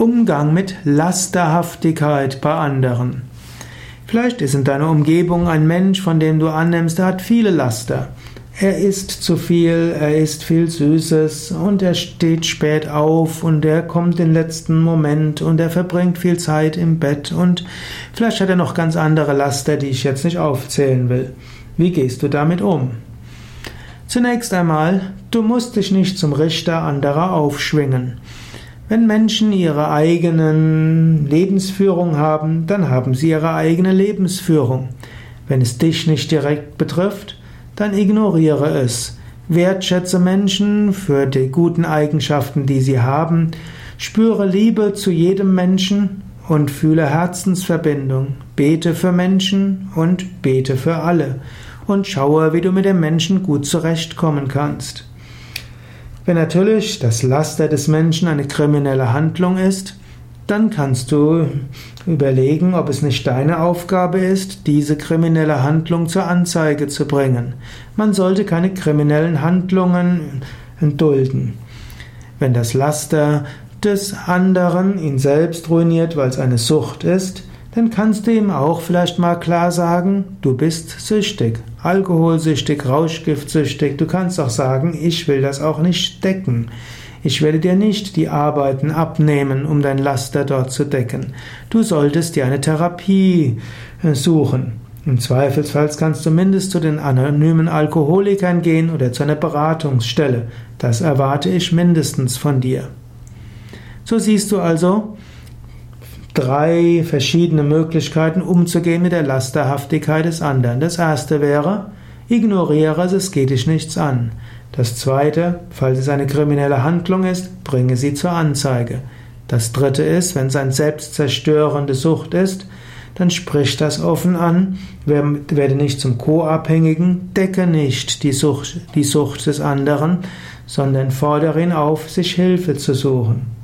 Umgang mit Lasterhaftigkeit bei anderen. Vielleicht ist in deiner Umgebung ein Mensch, von dem du annimmst, er hat viele Laster. Er isst zu viel, er isst viel Süßes und er steht spät auf und er kommt den letzten Moment und er verbringt viel Zeit im Bett und vielleicht hat er noch ganz andere Laster, die ich jetzt nicht aufzählen will. Wie gehst du damit um? Zunächst einmal, du musst dich nicht zum Richter anderer aufschwingen. Wenn Menschen ihre eigenen Lebensführung haben, dann haben sie ihre eigene Lebensführung. Wenn es dich nicht direkt betrifft, dann ignoriere es. Wertschätze Menschen für die guten Eigenschaften, die sie haben. Spüre Liebe zu jedem Menschen und fühle Herzensverbindung. Bete für Menschen und bete für alle. Und schaue, wie du mit dem Menschen gut zurechtkommen kannst. Wenn natürlich das Laster des Menschen eine kriminelle Handlung ist, dann kannst du überlegen, ob es nicht deine Aufgabe ist, diese kriminelle Handlung zur Anzeige zu bringen. Man sollte keine kriminellen Handlungen dulden. Wenn das Laster des anderen ihn selbst ruiniert, weil es eine Sucht ist, dann kannst du ihm auch vielleicht mal klar sagen, du bist süchtig, alkoholsüchtig, rauschgiftsüchtig. Du kannst auch sagen, ich will das auch nicht decken. Ich werde dir nicht die Arbeiten abnehmen, um dein Laster dort zu decken. Du solltest dir eine Therapie äh, suchen. Im Zweifelsfall kannst du mindestens zu den anonymen Alkoholikern gehen oder zu einer Beratungsstelle. Das erwarte ich mindestens von dir. So siehst du also, drei verschiedene Möglichkeiten umzugehen mit der Lasterhaftigkeit des anderen. Das erste wäre, ignoriere es, es geht dich nichts an. Das zweite, falls es eine kriminelle Handlung ist, bringe sie zur Anzeige. Das dritte ist, wenn es eine selbstzerstörende Sucht ist, dann sprich das offen an, werde nicht zum Co-Abhängigen, decke nicht die Sucht, die Sucht des anderen, sondern fordere ihn auf, sich Hilfe zu suchen.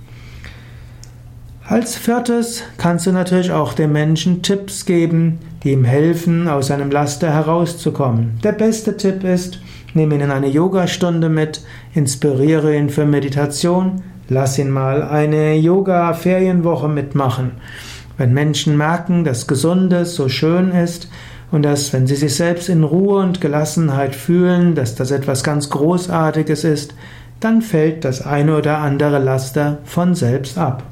Als viertes kannst du natürlich auch dem Menschen Tipps geben, die ihm helfen, aus seinem Laster herauszukommen. Der beste Tipp ist, nimm ihn in eine Yogastunde mit, inspiriere ihn für Meditation, lass ihn mal eine Yoga-Ferienwoche mitmachen. Wenn Menschen merken, dass Gesundes so schön ist und dass, wenn sie sich selbst in Ruhe und Gelassenheit fühlen, dass das etwas ganz Großartiges ist, dann fällt das eine oder andere Laster von selbst ab.